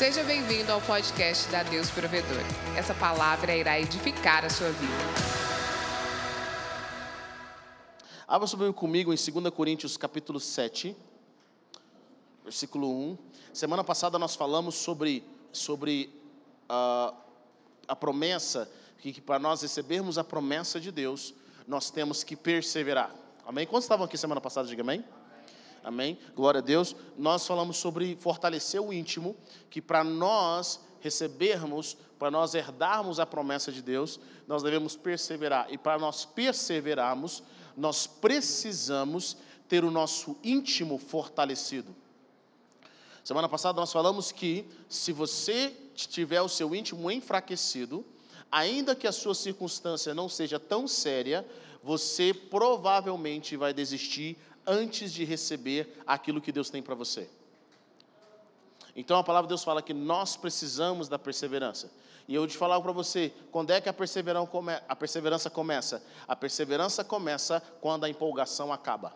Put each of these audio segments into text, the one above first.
Seja bem-vindo ao podcast da Deus Provedor. Essa palavra irá edificar a sua vida. Abra sobre comigo em 2 Coríntios capítulo 7, versículo 1. Semana passada nós falamos sobre, sobre uh, a promessa, que, que para nós recebermos a promessa de Deus, nós temos que perseverar. Amém? Quantos estavam aqui semana passada? Diga amém. Amém? Glória a Deus. Nós falamos sobre fortalecer o íntimo, que para nós recebermos, para nós herdarmos a promessa de Deus, nós devemos perseverar. E para nós perseverarmos, nós precisamos ter o nosso íntimo fortalecido. Semana passada nós falamos que se você tiver o seu íntimo enfraquecido, ainda que a sua circunstância não seja tão séria, você provavelmente vai desistir antes de receber aquilo que Deus tem para você. Então a palavra de Deus fala que nós precisamos da perseverança. E eu te falar para você, quando é que a perseverança, começa? A perseverança começa quando a empolgação acaba.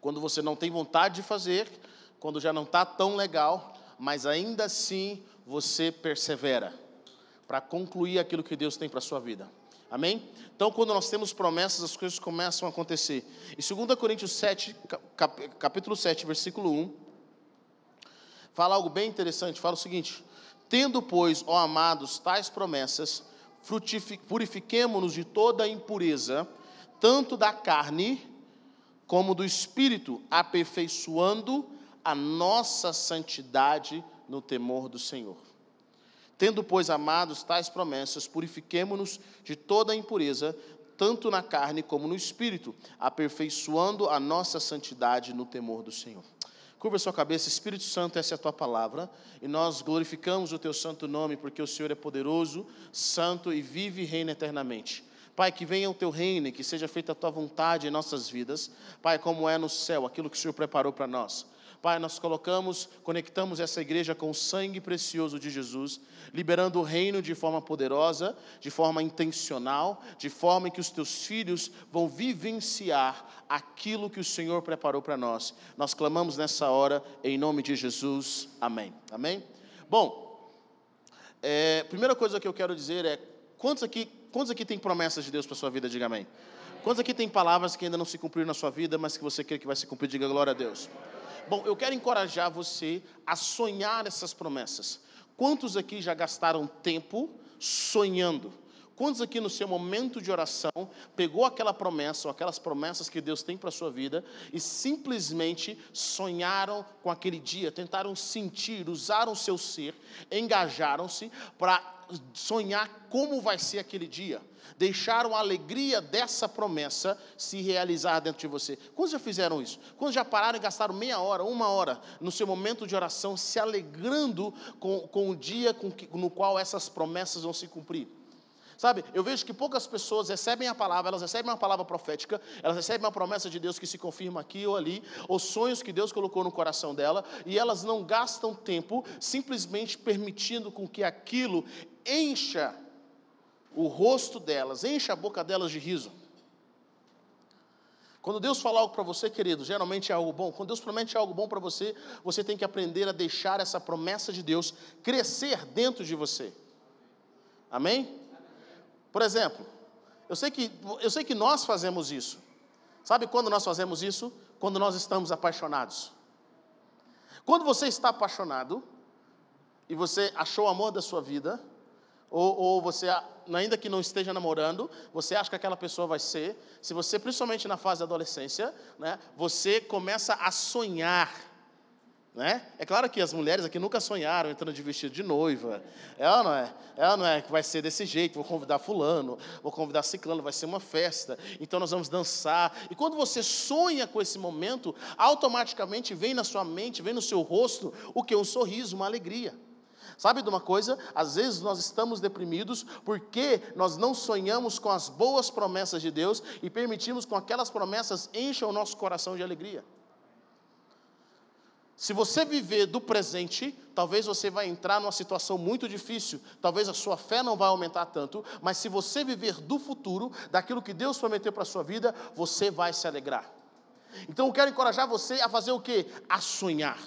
Quando você não tem vontade de fazer, quando já não está tão legal, mas ainda assim você persevera para concluir aquilo que Deus tem para a sua vida. Amém? Então, quando nós temos promessas, as coisas começam a acontecer. Em 2 Coríntios 7, capítulo 7, versículo 1, fala algo bem interessante. Fala o seguinte: Tendo, pois, ó amados, tais promessas, purifiquemo-nos de toda impureza, tanto da carne como do espírito, aperfeiçoando a nossa santidade no temor do Senhor. Tendo, pois, amados tais promessas, purifiquemo-nos de toda impureza, tanto na carne como no espírito, aperfeiçoando a nossa santidade no temor do Senhor. Curva sua cabeça, Espírito Santo, essa é a tua palavra, e nós glorificamos o teu santo nome, porque o Senhor é poderoso, santo e vive e reina eternamente. Pai, que venha o teu reino e que seja feita a tua vontade em nossas vidas, Pai, como é no céu, aquilo que o Senhor preparou para nós. Pai, nós colocamos, conectamos essa igreja com o sangue precioso de Jesus, liberando o reino de forma poderosa, de forma intencional, de forma que os teus filhos vão vivenciar aquilo que o Senhor preparou para nós. Nós clamamos nessa hora, em nome de Jesus. Amém. Amém? Bom, é, primeira coisa que eu quero dizer é: quantos aqui, quantos aqui tem promessas de Deus para sua vida? Diga amém. Quantos aqui tem palavras que ainda não se cumpriram na sua vida, mas que você crê que vai se cumprir? Diga glória a Deus. Bom, eu quero encorajar você a sonhar essas promessas. Quantos aqui já gastaram tempo sonhando? Quantos aqui no seu momento de oração pegou aquela promessa ou aquelas promessas que Deus tem para a sua vida e simplesmente sonharam com aquele dia, tentaram sentir, usaram o seu ser, engajaram-se para sonhar como vai ser aquele dia? deixaram a alegria dessa promessa se realizar dentro de você. Quantos já fizeram isso? Quantos já pararam e gastaram meia hora, uma hora no seu momento de oração, se alegrando com, com o dia com que, no qual essas promessas vão se cumprir? Sabe, eu vejo que poucas pessoas recebem a palavra, elas recebem uma palavra profética, elas recebem uma promessa de Deus que se confirma aqui ou ali, ou sonhos que Deus colocou no coração dela, e elas não gastam tempo simplesmente permitindo com que aquilo encha o rosto delas, enche a boca delas de riso. Quando Deus fala algo para você, querido, geralmente é algo bom. Quando Deus promete algo bom para você, você tem que aprender a deixar essa promessa de Deus crescer dentro de você. Amém? Por exemplo, eu sei que, eu sei que nós fazemos isso. Sabe quando nós fazemos isso? Quando nós estamos apaixonados. Quando você está apaixonado e você achou o amor da sua vida, ou, ou você, ainda que não esteja namorando, você acha que aquela pessoa vai ser. Se você, principalmente na fase da adolescência, né, você começa a sonhar. Né? É claro que as mulheres aqui nunca sonharam entrando de vestido de noiva. Ela não é, ela não é que vai ser desse jeito, vou convidar fulano, vou convidar ciclano, vai ser uma festa, então nós vamos dançar. E quando você sonha com esse momento, automaticamente vem na sua mente, vem no seu rosto o que? Um sorriso, uma alegria. Sabe de uma coisa? Às vezes nós estamos deprimidos porque nós não sonhamos com as boas promessas de Deus e permitimos que aquelas promessas encham o nosso coração de alegria. Se você viver do presente, talvez você vai entrar numa situação muito difícil, talvez a sua fé não vai aumentar tanto, mas se você viver do futuro, daquilo que Deus prometeu para a sua vida, você vai se alegrar. Então eu quero encorajar você a fazer o que? A sonhar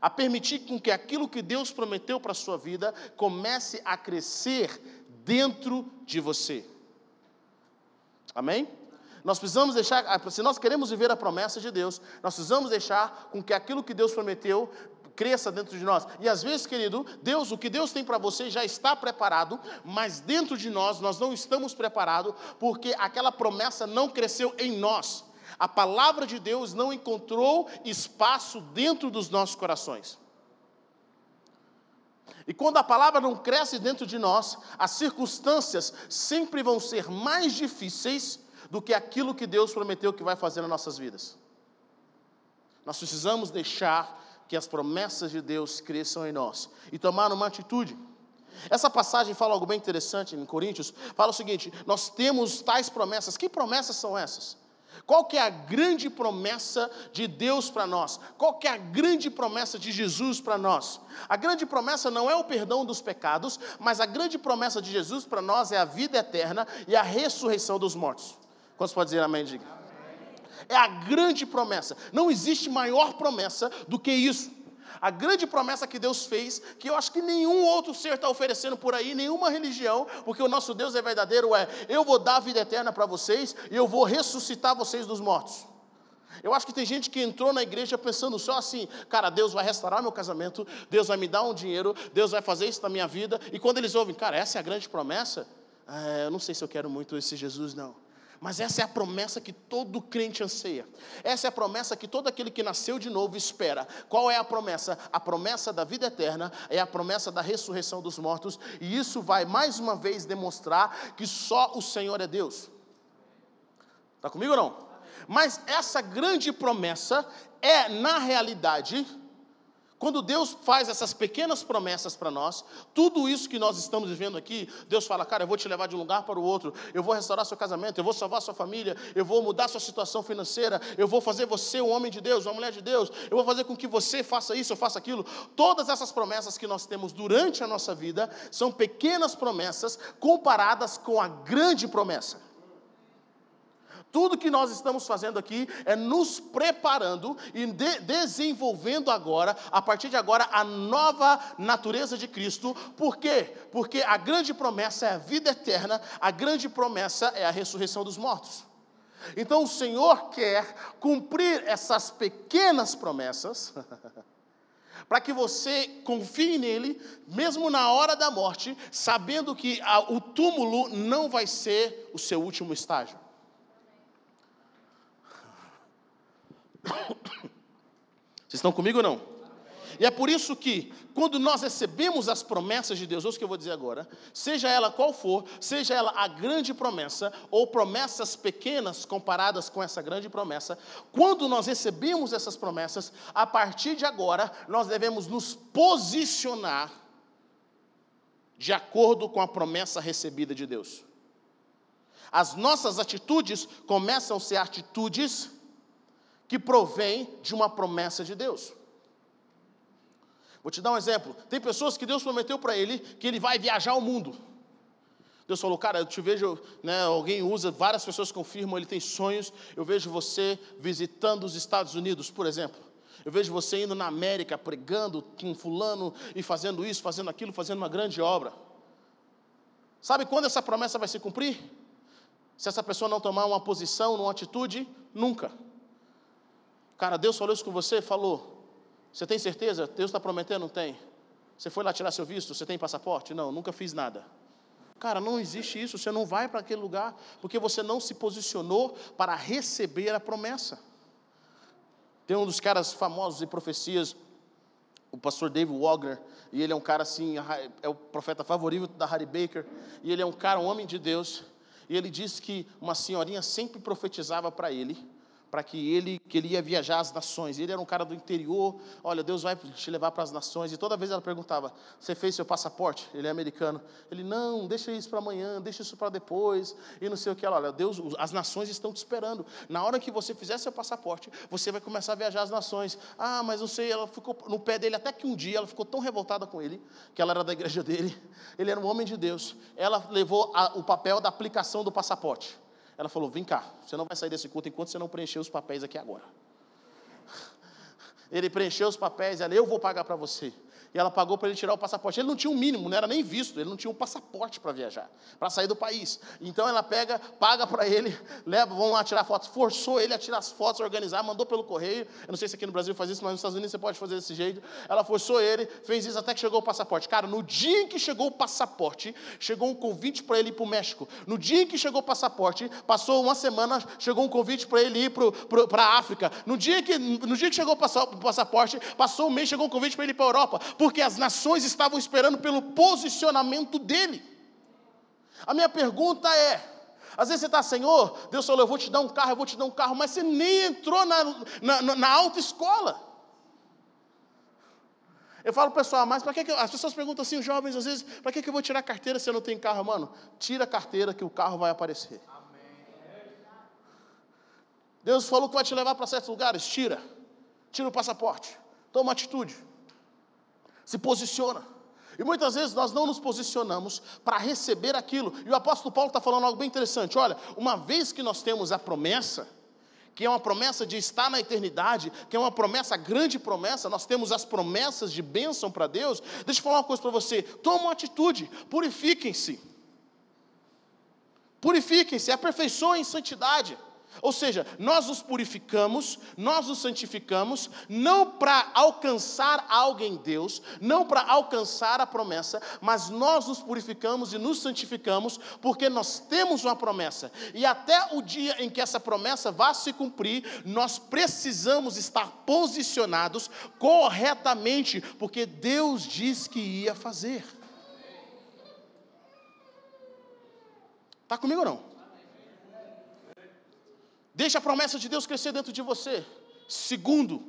a permitir com que aquilo que Deus prometeu para a sua vida comece a crescer dentro de você. Amém? Nós precisamos deixar, ah, se nós queremos viver a promessa de Deus, nós precisamos deixar com que aquilo que Deus prometeu cresça dentro de nós. E às vezes, querido, Deus, o que Deus tem para você já está preparado, mas dentro de nós nós não estamos preparados porque aquela promessa não cresceu em nós. A palavra de Deus não encontrou espaço dentro dos nossos corações. E quando a palavra não cresce dentro de nós, as circunstâncias sempre vão ser mais difíceis do que aquilo que Deus prometeu que vai fazer nas nossas vidas. Nós precisamos deixar que as promessas de Deus cresçam em nós e tomar uma atitude. Essa passagem fala algo bem interessante em Coríntios. Fala o seguinte: nós temos tais promessas. Que promessas são essas? Qual que é a grande promessa de Deus para nós? Qual que é a grande promessa de Jesus para nós? A grande promessa não é o perdão dos pecados, mas a grande promessa de Jesus para nós é a vida eterna e a ressurreição dos mortos. Quantos pode dizer amém? Diga. É a grande promessa. Não existe maior promessa do que isso. A grande promessa que Deus fez, que eu acho que nenhum outro ser está oferecendo por aí, nenhuma religião, porque o nosso Deus é verdadeiro, é: eu vou dar a vida eterna para vocês e eu vou ressuscitar vocês dos mortos. Eu acho que tem gente que entrou na igreja pensando só assim, cara, Deus vai restaurar meu casamento, Deus vai me dar um dinheiro, Deus vai fazer isso na minha vida, e quando eles ouvem, cara, essa é a grande promessa, é, eu não sei se eu quero muito esse Jesus, não. Mas essa é a promessa que todo crente anseia. Essa é a promessa que todo aquele que nasceu de novo espera. Qual é a promessa? A promessa da vida eterna é a promessa da ressurreição dos mortos, e isso vai mais uma vez demonstrar que só o Senhor é Deus. Está comigo ou não? Mas essa grande promessa é, na realidade, quando Deus faz essas pequenas promessas para nós, tudo isso que nós estamos vivendo aqui, Deus fala, cara, eu vou te levar de um lugar para o outro, eu vou restaurar seu casamento, eu vou salvar sua família, eu vou mudar sua situação financeira, eu vou fazer você um homem de Deus, uma mulher de Deus, eu vou fazer com que você faça isso, eu faça aquilo. Todas essas promessas que nós temos durante a nossa vida são pequenas promessas comparadas com a grande promessa. Tudo que nós estamos fazendo aqui é nos preparando e de desenvolvendo agora, a partir de agora, a nova natureza de Cristo. Por quê? Porque a grande promessa é a vida eterna, a grande promessa é a ressurreição dos mortos. Então o Senhor quer cumprir essas pequenas promessas. para que você confie nele, mesmo na hora da morte, sabendo que o túmulo não vai ser o seu último estágio. Vocês estão comigo ou não? E é por isso que, quando nós recebemos as promessas de Deus, ouça o que eu vou dizer agora, seja ela qual for, seja ela a grande promessa, ou promessas pequenas comparadas com essa grande promessa, quando nós recebemos essas promessas, a partir de agora, nós devemos nos posicionar de acordo com a promessa recebida de Deus. As nossas atitudes começam a ser atitudes que provém de uma promessa de Deus. Vou te dar um exemplo. Tem pessoas que Deus prometeu para ele que ele vai viajar ao mundo. Deus falou, cara, eu te vejo, né, alguém usa, várias pessoas confirmam, ele tem sonhos. Eu vejo você visitando os Estados Unidos, por exemplo. Eu vejo você indo na América pregando com fulano e fazendo isso, fazendo aquilo, fazendo uma grande obra. Sabe quando essa promessa vai se cumprir? Se essa pessoa não tomar uma posição, uma atitude, nunca. Cara, Deus falou isso com você? Falou. Você tem certeza? Deus está prometendo? Não tem. Você foi lá tirar seu visto? Você tem passaporte? Não, nunca fiz nada. Cara, não existe isso. Você não vai para aquele lugar porque você não se posicionou para receber a promessa. Tem um dos caras famosos de profecias, o pastor David Wagner, e ele é um cara assim, é o profeta favorito da Harry Baker, e ele é um cara, um homem de Deus, e ele disse que uma senhorinha sempre profetizava para ele para que ele, que ele ia viajar às nações. Ele era um cara do interior, olha, Deus vai te levar para as nações. E toda vez ela perguntava: Você fez seu passaporte? Ele é americano. Ele, não, deixa isso para amanhã, deixa isso para depois. E não sei o que. Ela, olha, Deus, as nações estão te esperando. Na hora que você fizer seu passaporte, você vai começar a viajar às nações. Ah, mas não sei, ela ficou no pé dele até que um dia ela ficou tão revoltada com ele, que ela era da igreja dele. Ele era um homem de Deus. Ela levou a, o papel da aplicação do passaporte. Ela falou: Vem cá, você não vai sair desse culto enquanto você não preencher os papéis aqui agora. Ele preencheu os papéis, ela, eu vou pagar para você e ela pagou para ele tirar o passaporte. Ele não tinha um mínimo, não era nem visto, ele não tinha um passaporte para viajar, para sair do país. Então ela pega, paga para ele, leva, vão lá tirar fotos, forçou ele a tirar as fotos, organizar, mandou pelo correio. Eu não sei se aqui no Brasil faz isso, mas nos Estados Unidos você pode fazer desse jeito. Ela forçou ele, fez isso até que chegou o passaporte. Cara, no dia em que chegou o passaporte, chegou um convite para ele ir para o México. No dia em que chegou o passaporte, passou uma semana, chegou um convite para ele ir para a África. No dia, que, no dia que chegou o passaporte, passou um mês, chegou um convite para ele ir para a Europa porque as nações estavam esperando pelo posicionamento dele. A minha pergunta é: às vezes você está, Senhor, Deus falou, eu vou te dar um carro, eu vou te dar um carro, mas você nem entrou na, na, na autoescola. Eu falo, pessoal, mas para que, que as pessoas perguntam assim, jovens, às vezes, para que, que eu vou tirar carteira se eu não tenho carro, mano? Tira a carteira que o carro vai aparecer. Amém. Deus falou que vai te levar para certos lugares, tira. Tira o passaporte. Toma atitude se posiciona. E muitas vezes nós não nos posicionamos para receber aquilo. E o apóstolo Paulo está falando algo bem interessante. Olha, uma vez que nós temos a promessa, que é uma promessa de estar na eternidade, que é uma promessa, grande promessa, nós temos as promessas de bênção para Deus. Deixa eu falar uma coisa para você: toma uma atitude, purifiquem-se. Purifiquem-se, aperfeiçoem em santidade. Ou seja, nós nos purificamos, nós nos santificamos, não para alcançar algo em Deus, não para alcançar a promessa, mas nós nos purificamos e nos santificamos porque nós temos uma promessa. E até o dia em que essa promessa vá se cumprir, nós precisamos estar posicionados corretamente, porque Deus diz que ia fazer. Está comigo ou não? Deixe a promessa de Deus crescer dentro de você. Segundo,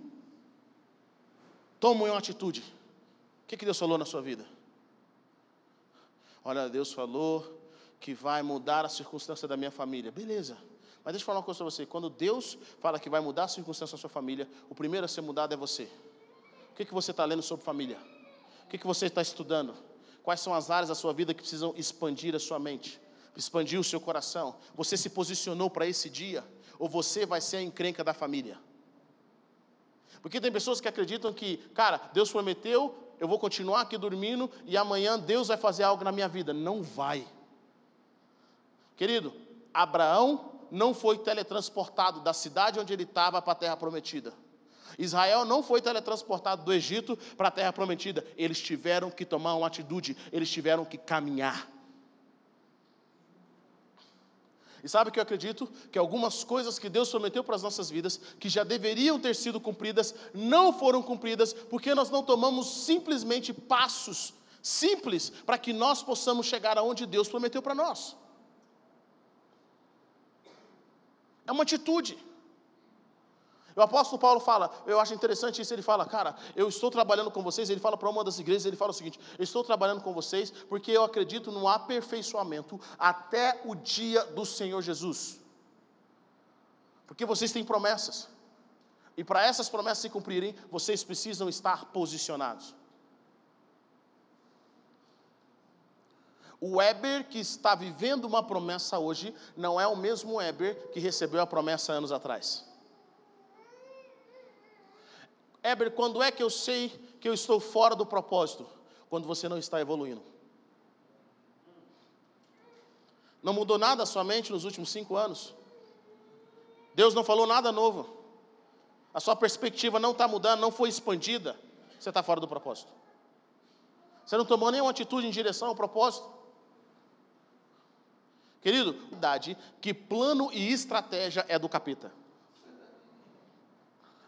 tome uma atitude. O que, que Deus falou na sua vida? Olha, Deus falou que vai mudar a circunstância da minha família. Beleza. Mas deixa eu falar uma coisa para você. Quando Deus fala que vai mudar a circunstância da sua família, o primeiro a ser mudado é você. O que, que você está lendo sobre família? O que, que você está estudando? Quais são as áreas da sua vida que precisam expandir a sua mente? Expandir o seu coração? Você se posicionou para esse dia? Ou você vai ser a encrenca da família. Porque tem pessoas que acreditam que, cara, Deus prometeu, eu vou continuar aqui dormindo e amanhã Deus vai fazer algo na minha vida. Não vai. Querido, Abraão não foi teletransportado da cidade onde ele estava para a terra prometida. Israel não foi teletransportado do Egito para a terra prometida. Eles tiveram que tomar uma atitude, eles tiveram que caminhar. E sabe que eu acredito? Que algumas coisas que Deus prometeu para as nossas vidas, que já deveriam ter sido cumpridas, não foram cumpridas, porque nós não tomamos simplesmente passos simples para que nós possamos chegar aonde Deus prometeu para nós. É uma atitude. O apóstolo Paulo fala, eu acho interessante isso, ele fala, cara, eu estou trabalhando com vocês, ele fala para uma das igrejas, ele fala o seguinte, estou trabalhando com vocês porque eu acredito no aperfeiçoamento até o dia do Senhor Jesus. Porque vocês têm promessas. E para essas promessas se cumprirem, vocês precisam estar posicionados. O Weber que está vivendo uma promessa hoje não é o mesmo Weber que recebeu a promessa anos atrás. Heber, quando é que eu sei que eu estou fora do propósito? Quando você não está evoluindo. Não mudou nada a sua mente nos últimos cinco anos. Deus não falou nada novo. A sua perspectiva não está mudando, não foi expandida. Você está fora do propósito. Você não tomou nenhuma atitude em direção ao propósito. Querido, verdade que plano e estratégia é do capeta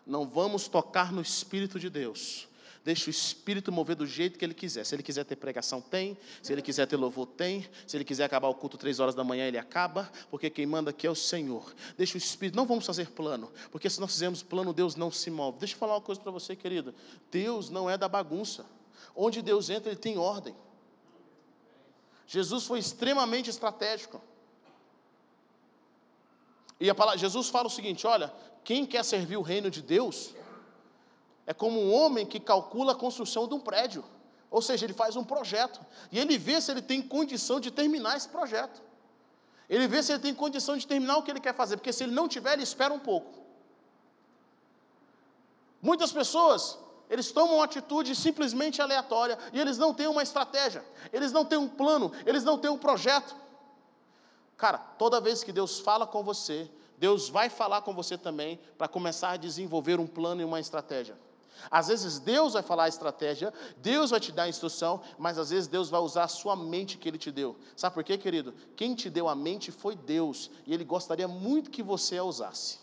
não vamos tocar no Espírito de Deus. Deixa o Espírito mover do jeito que Ele quiser. Se Ele quiser ter pregação, tem. Se Ele quiser ter louvor, tem. Se Ele quiser acabar o culto três horas da manhã, Ele acaba. Porque quem manda aqui é o Senhor. Deixa o Espírito. Não vamos fazer plano. Porque se nós fizermos plano, Deus não se move. Deixa eu falar uma coisa para você, querido. Deus não é da bagunça. Onde Deus entra, Ele tem ordem. Jesus foi extremamente estratégico. E a palavra, Jesus fala o seguinte: olha, quem quer servir o reino de Deus é como um homem que calcula a construção de um prédio. Ou seja, ele faz um projeto e ele vê se ele tem condição de terminar esse projeto. Ele vê se ele tem condição de terminar o que ele quer fazer, porque se ele não tiver, ele espera um pouco. Muitas pessoas, eles tomam uma atitude simplesmente aleatória e eles não têm uma estratégia, eles não têm um plano, eles não têm um projeto. Cara, toda vez que Deus fala com você, Deus vai falar com você também para começar a desenvolver um plano e uma estratégia. Às vezes Deus vai falar a estratégia, Deus vai te dar a instrução, mas às vezes Deus vai usar a sua mente que Ele te deu. Sabe por quê, querido? Quem te deu a mente foi Deus, e Ele gostaria muito que você a usasse.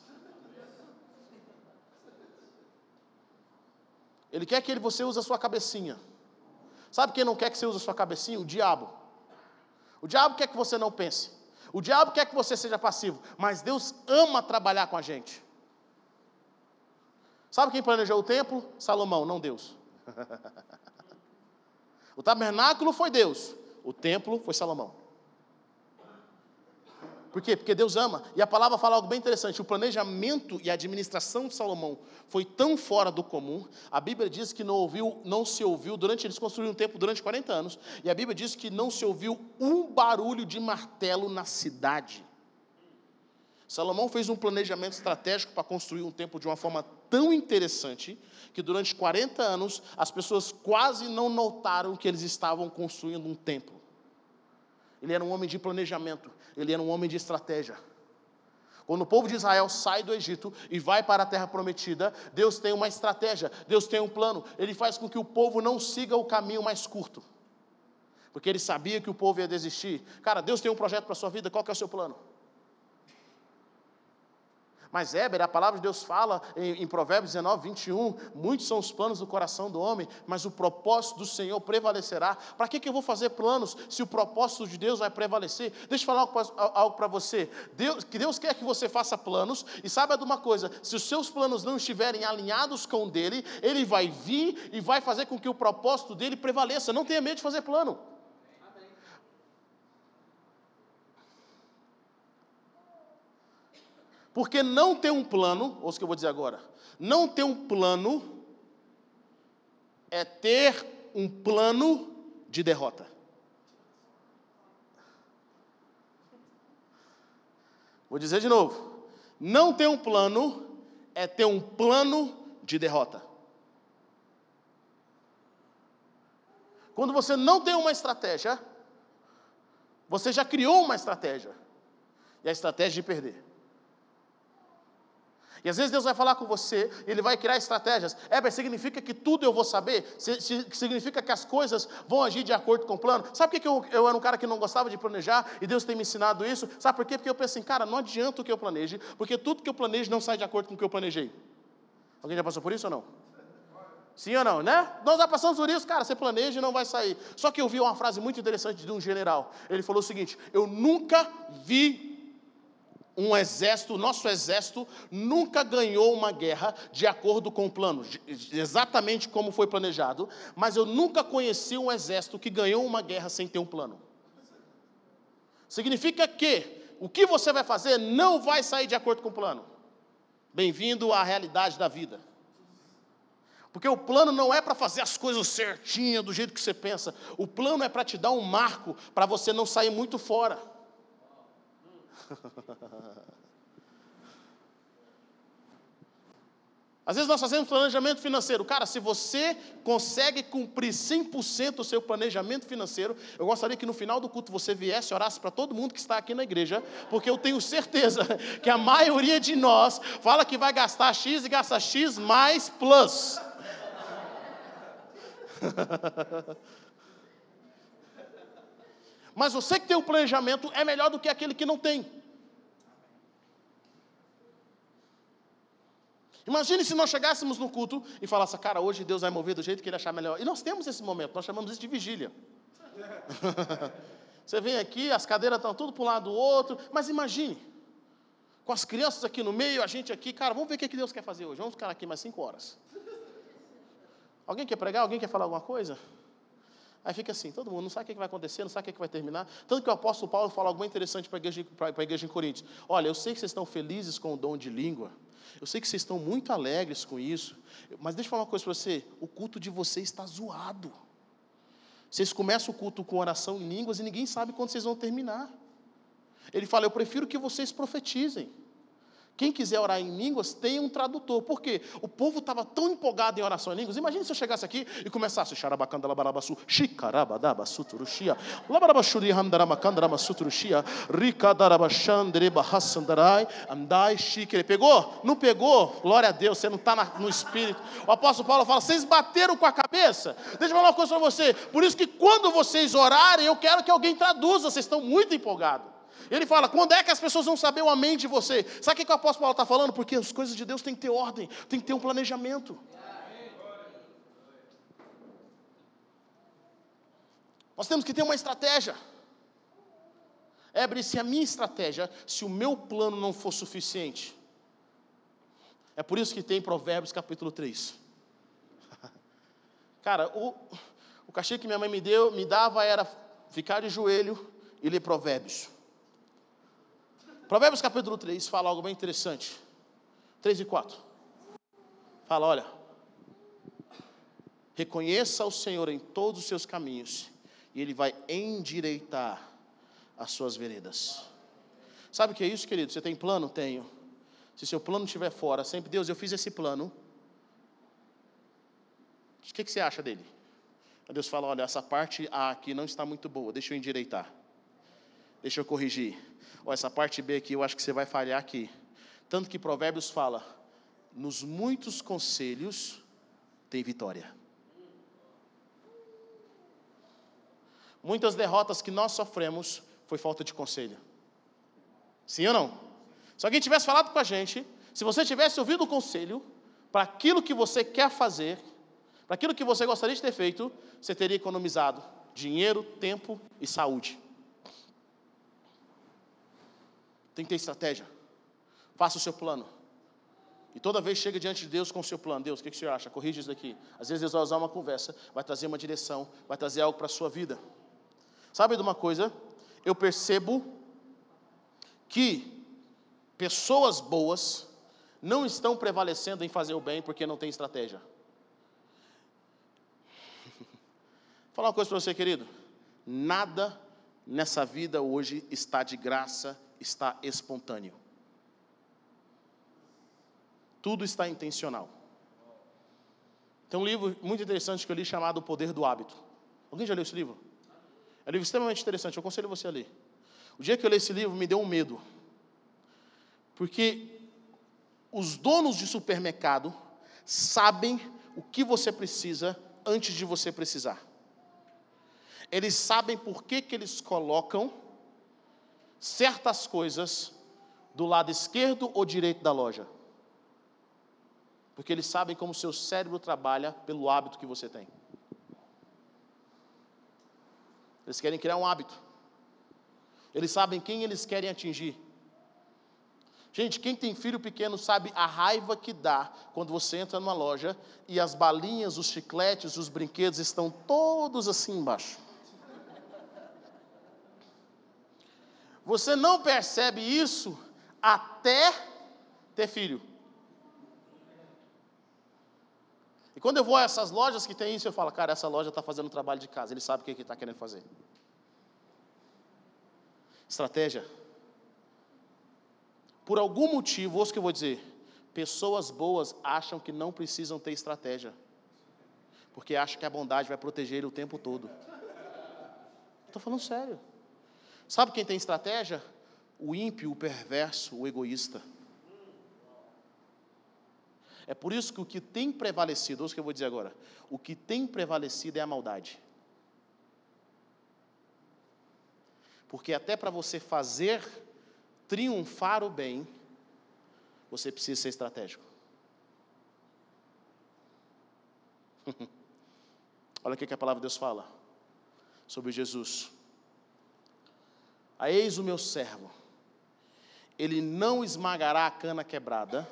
Ele quer que você use a sua cabecinha. Sabe quem não quer que você use a sua cabecinha? O diabo. O diabo quer que você não pense. O diabo quer que você seja passivo, mas Deus ama trabalhar com a gente. Sabe quem planejou o templo? Salomão, não Deus. o tabernáculo foi Deus, o templo foi Salomão. Por quê? Porque Deus ama. E a palavra fala algo bem interessante. O planejamento e a administração de Salomão foi tão fora do comum. A Bíblia diz que não, ouviu, não se ouviu, durante eles construíram um templo durante 40 anos, e a Bíblia diz que não se ouviu um barulho de martelo na cidade. Salomão fez um planejamento estratégico para construir um templo de uma forma tão interessante que durante 40 anos as pessoas quase não notaram que eles estavam construindo um templo. Ele era um homem de planejamento, ele era um homem de estratégia. Quando o povo de Israel sai do Egito e vai para a terra prometida, Deus tem uma estratégia, Deus tem um plano. Ele faz com que o povo não siga o caminho mais curto. Porque ele sabia que o povo ia desistir. Cara, Deus tem um projeto para a sua vida, qual que é o seu plano? Mas Éber, a palavra de Deus fala em, em, Provérbios 19, 21, muitos são os planos do coração do homem, mas o propósito do Senhor prevalecerá. Para que, que eu vou fazer planos se o propósito de Deus vai prevalecer? Deixa eu falar algo para você. Deus, que Deus quer que você faça planos, e saiba de uma coisa: se os seus planos não estiverem alinhados com o dele, ele vai vir e vai fazer com que o propósito dele prevaleça. Não tenha medo de fazer plano. Porque não ter um plano, ouça o que eu vou dizer agora, não ter um plano é ter um plano de derrota. Vou dizer de novo. Não ter um plano é ter um plano de derrota. Quando você não tem uma estratégia, você já criou uma estratégia. E a estratégia de perder. Às vezes Deus vai falar com você, Ele vai criar estratégias. É, significa que tudo eu vou saber? Significa que as coisas vão agir de acordo com o plano? Sabe por que eu, eu era um cara que não gostava de planejar e Deus tem me ensinado isso? Sabe por quê? Porque eu pensei, assim, cara, não adianta o que eu planeje, porque tudo que eu planejo não sai de acordo com o que eu planejei. Alguém já passou por isso ou não? Sim ou não, né? Nós já passamos por isso, cara, você planeja e não vai sair. Só que eu vi uma frase muito interessante de um general. Ele falou o seguinte: Eu nunca vi um exército, o nosso exército nunca ganhou uma guerra de acordo com o plano, exatamente como foi planejado, mas eu nunca conheci um exército que ganhou uma guerra sem ter um plano. Significa que o que você vai fazer não vai sair de acordo com o plano. Bem-vindo à realidade da vida. Porque o plano não é para fazer as coisas certinhas, do jeito que você pensa. O plano é para te dar um marco, para você não sair muito fora. Às vezes nós fazemos planejamento financeiro. Cara, se você consegue cumprir 100% o seu planejamento financeiro, eu gostaria que no final do culto você viesse e orasse para todo mundo que está aqui na igreja, porque eu tenho certeza que a maioria de nós fala que vai gastar X e gasta X mais plus. Mas você que tem um planejamento é melhor do que aquele que não tem. Imagine se nós chegássemos no culto e falasse, cara, hoje Deus vai mover do jeito que Ele achar melhor. E nós temos esse momento, nós chamamos isso de vigília. Você vem aqui, as cadeiras estão tudo para um lado do outro, mas imagine, com as crianças aqui no meio, a gente aqui, cara, vamos ver o que Deus quer fazer hoje. Vamos ficar aqui mais cinco horas. Alguém quer pregar? Alguém quer falar alguma coisa? Aí fica assim, todo mundo não sabe o que vai acontecer, não sabe o que vai terminar. Tanto que o apóstolo Paulo fala algo interessante para a igreja, para a igreja em Coríntios. Olha, eu sei que vocês estão felizes com o dom de língua, eu sei que vocês estão muito alegres com isso, mas deixa eu falar uma coisa para você: o culto de vocês está zoado. Vocês começam o culto com oração em línguas e ninguém sabe quando vocês vão terminar. Ele fala: Eu prefiro que vocês profetizem. Quem quiser orar em línguas, tem um tradutor. Por quê? O povo estava tão empolgado em oração em línguas. Imagine se eu chegasse aqui e começasse. Pegou? Não pegou? Glória a Deus, você não está no espírito. O apóstolo Paulo fala: vocês bateram com a cabeça? Deixa eu falar uma coisa para você. Por isso que quando vocês orarem, eu quero que alguém traduza, vocês estão muito empolgados. Ele fala: quando é que as pessoas vão saber o amém de você? Sabe o que o apóstolo Paulo está falando? Porque as coisas de Deus têm que ter ordem, tem que ter um planejamento. Nós temos que ter uma estratégia. Ebre, se a minha estratégia, se o meu plano não for suficiente, é por isso que tem Provérbios capítulo 3. Cara, o, o cachê que minha mãe me deu, me dava era ficar de joelho e ler Provérbios. Provérbios capítulo 3 fala algo bem interessante. 3 e 4. Fala, olha. Reconheça o Senhor em todos os seus caminhos, e Ele vai endireitar as suas veredas. Sabe o que é isso, querido? Você tem plano? Tenho. Se seu plano estiver fora, sempre, Deus, eu fiz esse plano. O que, que você acha dele? Deus fala: olha, essa parte A aqui não está muito boa, deixa eu endireitar. Deixa eu corrigir. Ó, essa parte B aqui eu acho que você vai falhar aqui. Tanto que Provérbios fala: nos muitos conselhos tem vitória. Muitas derrotas que nós sofremos foi falta de conselho. Sim ou não? Se alguém tivesse falado com a gente, se você tivesse ouvido o conselho para aquilo que você quer fazer, para aquilo que você gostaria de ter feito, você teria economizado dinheiro, tempo e saúde. Tem que ter estratégia. Faça o seu plano. E toda vez chega diante de Deus com o seu plano. Deus, o que, que o senhor acha? Corrige isso daqui. Às vezes Deus vai usar uma conversa, vai trazer uma direção, vai trazer algo para a sua vida. Sabe de uma coisa? Eu percebo que pessoas boas não estão prevalecendo em fazer o bem porque não tem estratégia. Vou falar uma coisa para você, querido. Nada nessa vida hoje está de graça está espontâneo. Tudo está intencional. Tem um livro muito interessante que eu li chamado O Poder do Hábito. Alguém já leu esse livro? É um livro extremamente interessante, eu aconselho você a ler. O dia que eu li esse livro me deu um medo. Porque os donos de supermercado sabem o que você precisa antes de você precisar. Eles sabem por que, que eles colocam certas coisas do lado esquerdo ou direito da loja. Porque eles sabem como o seu cérebro trabalha pelo hábito que você tem. Eles querem criar um hábito. Eles sabem quem eles querem atingir. Gente, quem tem filho pequeno sabe a raiva que dá quando você entra numa loja e as balinhas, os chicletes, os brinquedos estão todos assim embaixo. Você não percebe isso até ter filho. E quando eu vou a essas lojas que tem isso, eu falo, cara, essa loja está fazendo trabalho de casa, ele sabe o que está querendo fazer. Estratégia. Por algum motivo, ouça o que eu vou dizer, pessoas boas acham que não precisam ter estratégia, porque acham que a bondade vai proteger ele o tempo todo. Estou falando sério. Sabe quem tem estratégia? O ímpio, o perverso, o egoísta. É por isso que o que tem prevalecido, ouça o que eu vou dizer agora, o que tem prevalecido é a maldade. Porque até para você fazer triunfar o bem, você precisa ser estratégico. Olha o que a palavra de Deus fala sobre Jesus. A eis o meu servo, ele não esmagará a cana quebrada,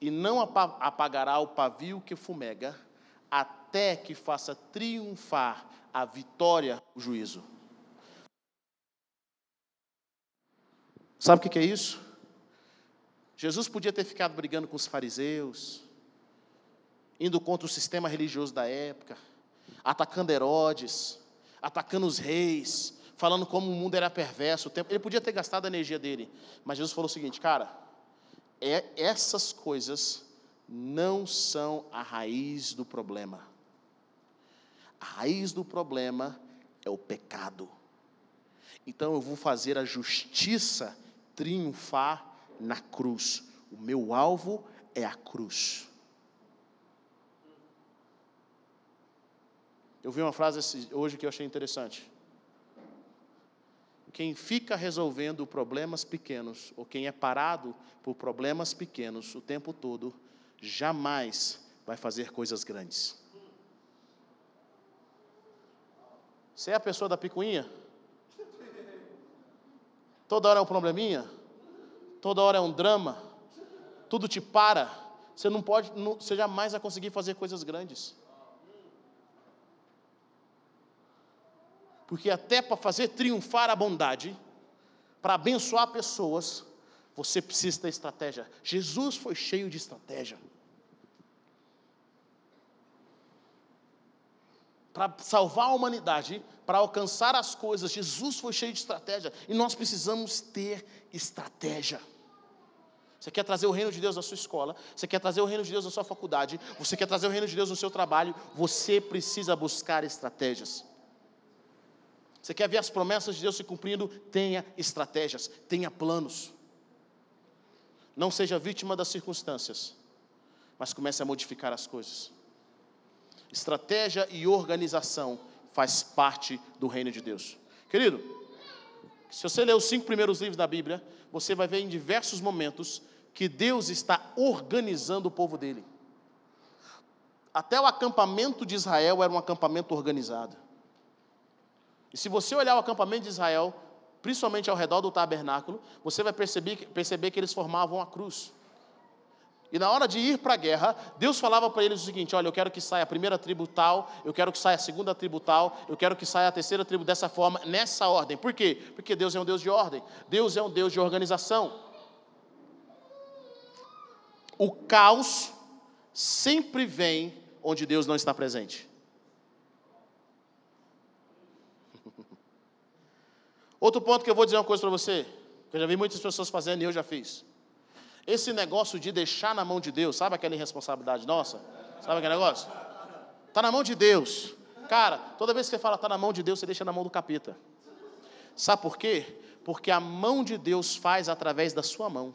e não apagará o pavio que fumega, até que faça triunfar a vitória, o juízo. Sabe o que é isso? Jesus podia ter ficado brigando com os fariseus, indo contra o sistema religioso da época, atacando Herodes, atacando os reis, falando como o mundo era perverso. Ele podia ter gastado a energia dele, mas Jesus falou o seguinte, cara, é, essas coisas não são a raiz do problema. A raiz do problema é o pecado. Então eu vou fazer a justiça triunfar na cruz. O meu alvo é a cruz. Eu vi uma frase hoje que eu achei interessante. Quem fica resolvendo problemas pequenos, ou quem é parado por problemas pequenos o tempo todo, jamais vai fazer coisas grandes. Você é a pessoa da picuinha? Toda hora é um probleminha? Toda hora é um drama? Tudo te para? Você não pode, não, você jamais vai conseguir fazer coisas grandes. Porque até para fazer triunfar a bondade, para abençoar pessoas, você precisa ter estratégia. Jesus foi cheio de estratégia. para salvar a humanidade, para alcançar as coisas, Jesus foi cheio de estratégia e nós precisamos ter estratégia. Você quer trazer o reino de Deus na sua escola, você quer trazer o reino de Deus na sua faculdade, você quer trazer o reino de Deus no seu trabalho, você precisa buscar estratégias. Você quer ver as promessas de Deus se cumprindo? Tenha estratégias, tenha planos. Não seja vítima das circunstâncias, mas comece a modificar as coisas. Estratégia e organização faz parte do reino de Deus. Querido, se você ler os cinco primeiros livros da Bíblia, você vai ver em diversos momentos que Deus está organizando o povo dele. Até o acampamento de Israel era um acampamento organizado. E se você olhar o acampamento de Israel, principalmente ao redor do tabernáculo, você vai perceber, perceber que eles formavam a cruz. E na hora de ir para a guerra, Deus falava para eles o seguinte: olha, eu quero que saia a primeira tribo tal, eu quero que saia a segunda tribo tal, eu quero que saia a terceira tribo dessa forma, nessa ordem. Por quê? Porque Deus é um Deus de ordem, Deus é um Deus de organização. O caos sempre vem onde Deus não está presente. Outro ponto que eu vou dizer uma coisa para você, que eu já vi muitas pessoas fazendo e eu já fiz. Esse negócio de deixar na mão de Deus, sabe aquela irresponsabilidade nossa? Sabe aquele negócio? Está na mão de Deus. Cara, toda vez que você fala está na mão de Deus, você deixa na mão do capeta. Sabe por quê? Porque a mão de Deus faz através da sua mão.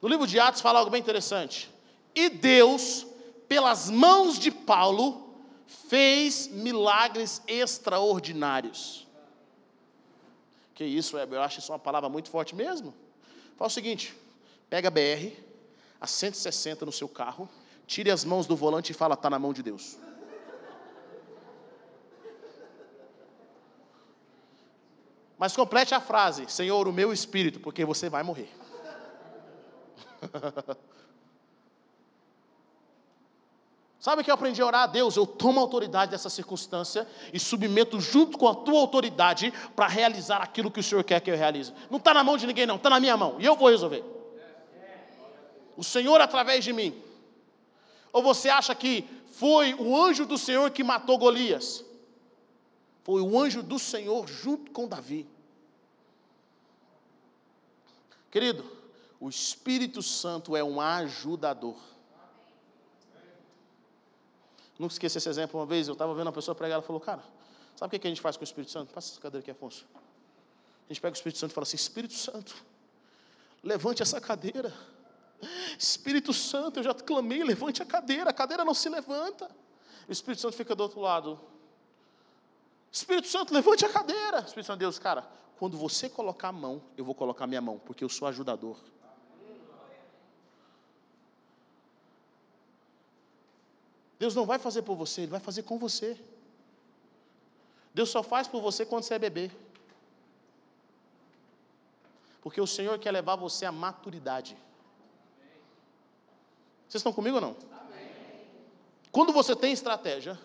No livro de Atos fala algo bem interessante. E Deus, pelas mãos de Paulo, fez milagres extraordinários. Que isso, eu acho isso uma palavra muito forte mesmo. Fala o seguinte: pega a BR, a 160 no seu carro, tire as mãos do volante e fala, está na mão de Deus. Mas complete a frase: Senhor, o meu espírito, porque você vai morrer. Sabe que eu aprendi a orar a Deus? Eu tomo a autoridade dessa circunstância e submeto junto com a tua autoridade para realizar aquilo que o Senhor quer que eu realize. Não está na mão de ninguém, não, está na minha mão e eu vou resolver. O Senhor através de mim. Ou você acha que foi o anjo do Senhor que matou Golias? Foi o anjo do Senhor junto com Davi. Querido, o Espírito Santo é um ajudador. Nunca esqueci esse exemplo uma vez, eu estava vendo uma pessoa pregar, ela falou, cara, sabe o que a gente faz com o Espírito Santo? Passa essa cadeira aqui, Afonso. A gente pega o Espírito Santo e fala assim, Espírito Santo, levante essa cadeira. Espírito Santo, eu já clamei, levante a cadeira, a cadeira não se levanta. O Espírito Santo fica do outro lado. Espírito Santo, levante a cadeira. Espírito Santo, Deus, cara, quando você colocar a mão, eu vou colocar a minha mão, porque eu sou ajudador. Deus não vai fazer por você, Ele vai fazer com você. Deus só faz por você quando você é bebê. Porque o Senhor quer levar você à maturidade. Vocês estão comigo ou não? Quando você tem estratégia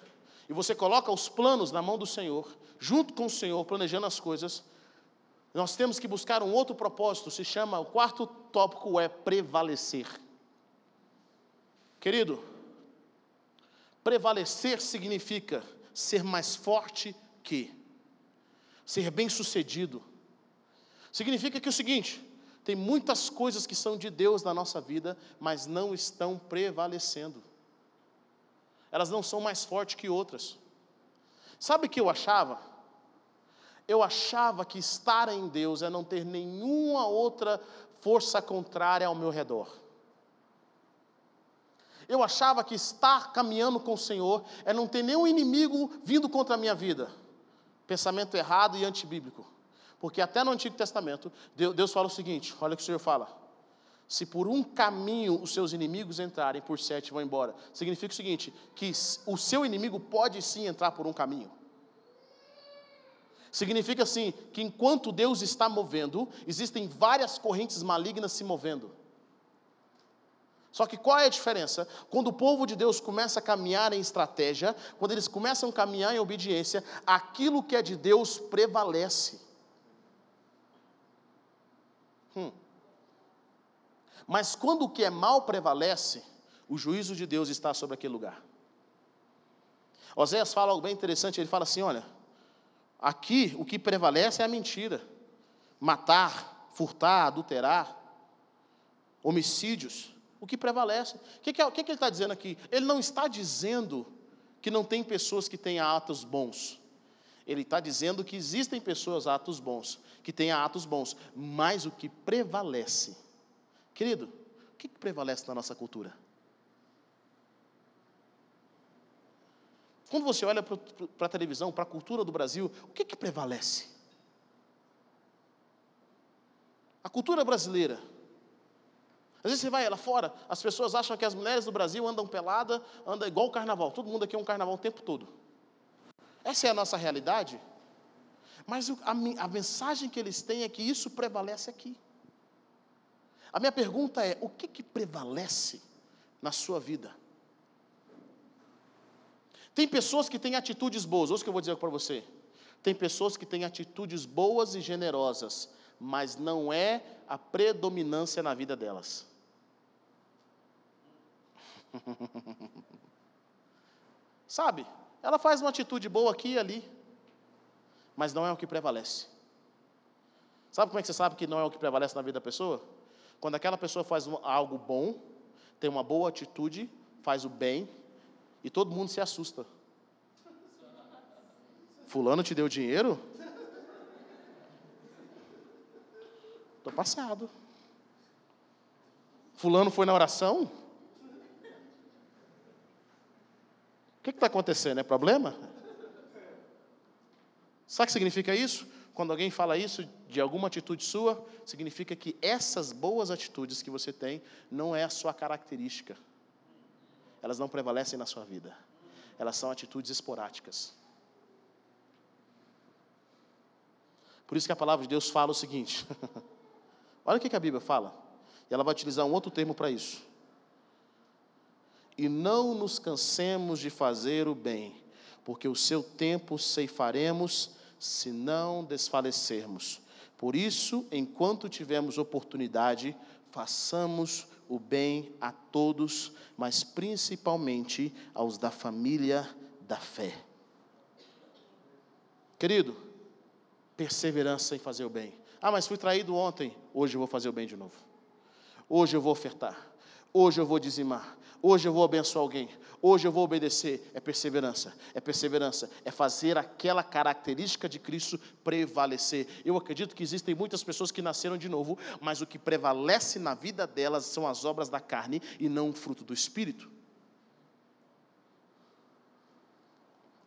e você coloca os planos na mão do Senhor, junto com o Senhor, planejando as coisas, nós temos que buscar um outro propósito, se chama, o quarto tópico é prevalecer. Querido, Prevalecer significa ser mais forte quê? Ser bem-sucedido. Significa que é o seguinte, tem muitas coisas que são de Deus na nossa vida, mas não estão prevalecendo. Elas não são mais fortes que outras. Sabe o que eu achava? Eu achava que estar em Deus é não ter nenhuma outra força contrária ao meu redor. Eu achava que estar caminhando com o Senhor é não ter nenhum inimigo vindo contra a minha vida. Pensamento errado e antibíblico. Porque até no Antigo Testamento, Deus fala o seguinte: olha o que o Senhor fala. Se por um caminho os seus inimigos entrarem, por sete vão embora. Significa o seguinte: que o seu inimigo pode sim entrar por um caminho. Significa assim que enquanto Deus está movendo, existem várias correntes malignas se movendo. Só que qual é a diferença? Quando o povo de Deus começa a caminhar em estratégia, quando eles começam a caminhar em obediência, aquilo que é de Deus prevalece. Hum. Mas quando o que é mal prevalece, o juízo de Deus está sobre aquele lugar. Oséias fala algo bem interessante, ele fala assim: olha, aqui o que prevalece é a mentira, matar, furtar, adulterar, homicídios, o que prevalece. O que, que, é, que, que ele está dizendo aqui? Ele não está dizendo que não tem pessoas que têm atos bons. Ele está dizendo que existem pessoas atos bons, que têm atos bons, mas o que prevalece, querido, o que, que prevalece na nossa cultura? Quando você olha para a televisão, para a cultura do Brasil, o que, que prevalece? A cultura brasileira. Às vezes você vai lá fora, as pessoas acham que as mulheres do Brasil andam pelada, andam igual o carnaval. Todo mundo aqui é um carnaval o tempo todo. Essa é a nossa realidade. Mas a, a mensagem que eles têm é que isso prevalece aqui. A minha pergunta é: o que, que prevalece na sua vida? Tem pessoas que têm atitudes boas, ouça o que eu vou dizer para você. Tem pessoas que têm atitudes boas e generosas, mas não é a predominância na vida delas. Sabe? Ela faz uma atitude boa aqui e ali, mas não é o que prevalece. Sabe como é que você sabe que não é o que prevalece na vida da pessoa? Quando aquela pessoa faz algo bom, tem uma boa atitude, faz o bem, e todo mundo se assusta. Fulano te deu dinheiro? Estou passado. Fulano foi na oração? Que está acontecendo? É problema? Sabe o que significa isso? Quando alguém fala isso de alguma atitude sua, significa que essas boas atitudes que você tem não é a sua característica. Elas não prevalecem na sua vida. Elas são atitudes esporádicas. Por isso que a palavra de Deus fala o seguinte: olha o que a Bíblia fala, e ela vai utilizar um outro termo para isso e não nos cansemos de fazer o bem, porque o seu tempo ceifaremos se não desfalecermos. Por isso, enquanto tivermos oportunidade, façamos o bem a todos, mas principalmente aos da família da fé. Querido, perseverança em fazer o bem. Ah, mas fui traído ontem, hoje eu vou fazer o bem de novo. Hoje eu vou ofertar. Hoje eu vou dizimar. Hoje eu vou abençoar alguém. Hoje eu vou obedecer. É perseverança. É perseverança. É fazer aquela característica de Cristo prevalecer. Eu acredito que existem muitas pessoas que nasceram de novo, mas o que prevalece na vida delas são as obras da carne e não o fruto do Espírito.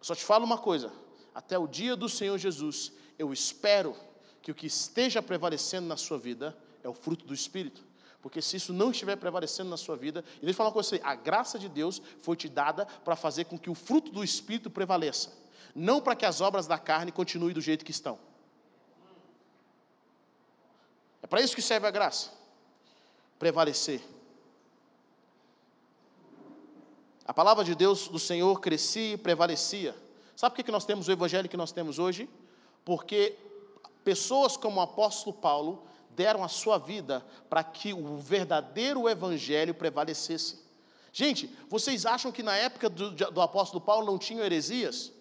Só te falo uma coisa: até o dia do Senhor Jesus, eu espero que o que esteja prevalecendo na sua vida é o fruto do Espírito. Porque se isso não estiver prevalecendo na sua vida, e deixa eu falar uma coisa, a graça de Deus foi te dada para fazer com que o fruto do Espírito prevaleça, não para que as obras da carne continuem do jeito que estão. É para isso que serve a graça prevalecer. A palavra de Deus do Senhor crescia e prevalecia. Sabe por que nós temos o evangelho que nós temos hoje? Porque pessoas como o apóstolo Paulo deram a sua vida para que o verdadeiro evangelho prevalecesse. Gente, vocês acham que na época do, do apóstolo Paulo não tinham heresias?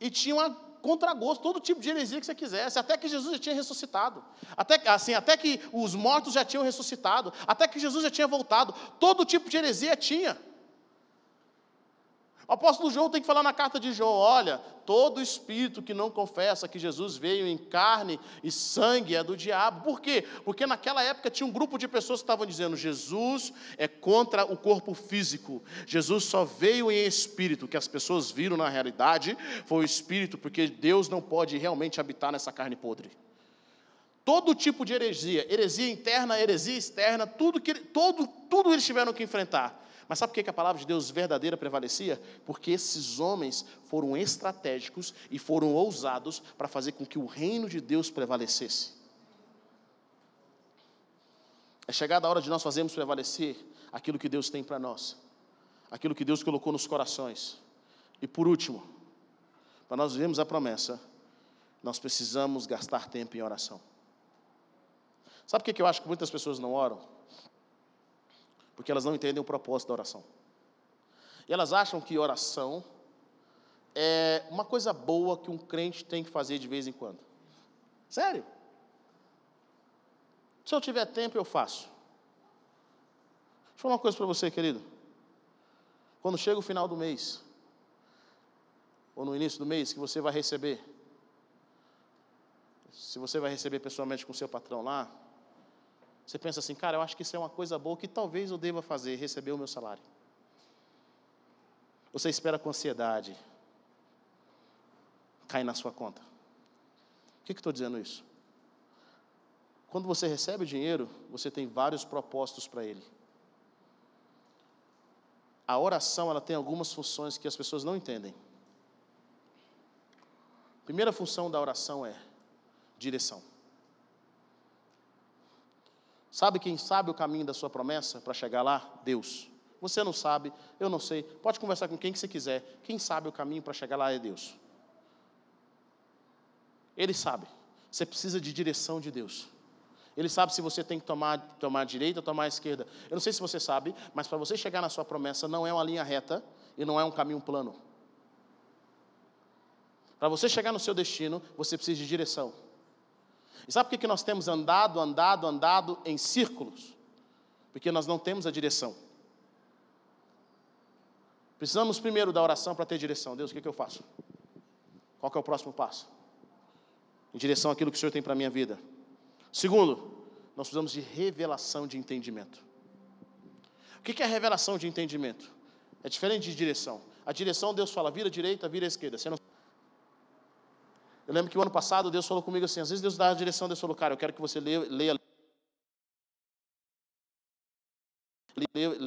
E tinha uma contragosto, todo tipo de heresia que você quisesse, até que Jesus já tinha ressuscitado, até, assim, até que os mortos já tinham ressuscitado, até que Jesus já tinha voltado, todo tipo de heresia tinha. O apóstolo João tem que falar na carta de João: olha, todo espírito que não confessa que Jesus veio em carne e sangue é do diabo. Por quê? Porque naquela época tinha um grupo de pessoas que estavam dizendo: Jesus é contra o corpo físico, Jesus só veio em espírito. O que as pessoas viram na realidade foi o espírito, porque Deus não pode realmente habitar nessa carne podre. Todo tipo de heresia, heresia interna, heresia externa, tudo que todo, tudo eles tiveram que enfrentar. Mas sabe por que a palavra de Deus verdadeira prevalecia? Porque esses homens foram estratégicos e foram ousados para fazer com que o reino de Deus prevalecesse. É chegada a hora de nós fazermos prevalecer aquilo que Deus tem para nós, aquilo que Deus colocou nos corações. E por último, para nós vivermos a promessa, nós precisamos gastar tempo em oração. Sabe por que eu acho que muitas pessoas não oram? Porque elas não entendem o propósito da oração. E elas acham que oração é uma coisa boa que um crente tem que fazer de vez em quando. Sério? Se eu tiver tempo, eu faço. Deixa eu falar uma coisa para você, querido. Quando chega o final do mês, ou no início do mês, que você vai receber, se você vai receber pessoalmente com seu patrão lá, você pensa assim, cara, eu acho que isso é uma coisa boa que talvez eu deva fazer, receber o meu salário. Você espera com ansiedade cair na sua conta. Por que, que estou dizendo isso? Quando você recebe dinheiro, você tem vários propósitos para ele. A oração ela tem algumas funções que as pessoas não entendem. A primeira função da oração é direção. Sabe quem sabe o caminho da sua promessa para chegar lá? Deus. Você não sabe, eu não sei. Pode conversar com quem que você quiser. Quem sabe o caminho para chegar lá é Deus. Ele sabe. Você precisa de direção de Deus. Ele sabe se você tem que tomar, tomar a direita ou tomar a esquerda. Eu não sei se você sabe, mas para você chegar na sua promessa não é uma linha reta e não é um caminho plano. Para você chegar no seu destino, você precisa de direção. E sabe por que nós temos andado, andado, andado em círculos? Porque nós não temos a direção. Precisamos primeiro da oração para ter direção. Deus, o que, que eu faço? Qual é o próximo passo? Em direção àquilo que o Senhor tem para a minha vida. Segundo, nós precisamos de revelação de entendimento. O que é revelação de entendimento? É diferente de direção. A direção, Deus fala, vira direita, vira esquerda. Você não eu lembro que o ano passado Deus falou comigo assim: às vezes Deus dá a direção, Deus falou, cara, eu quero que você leia, leia,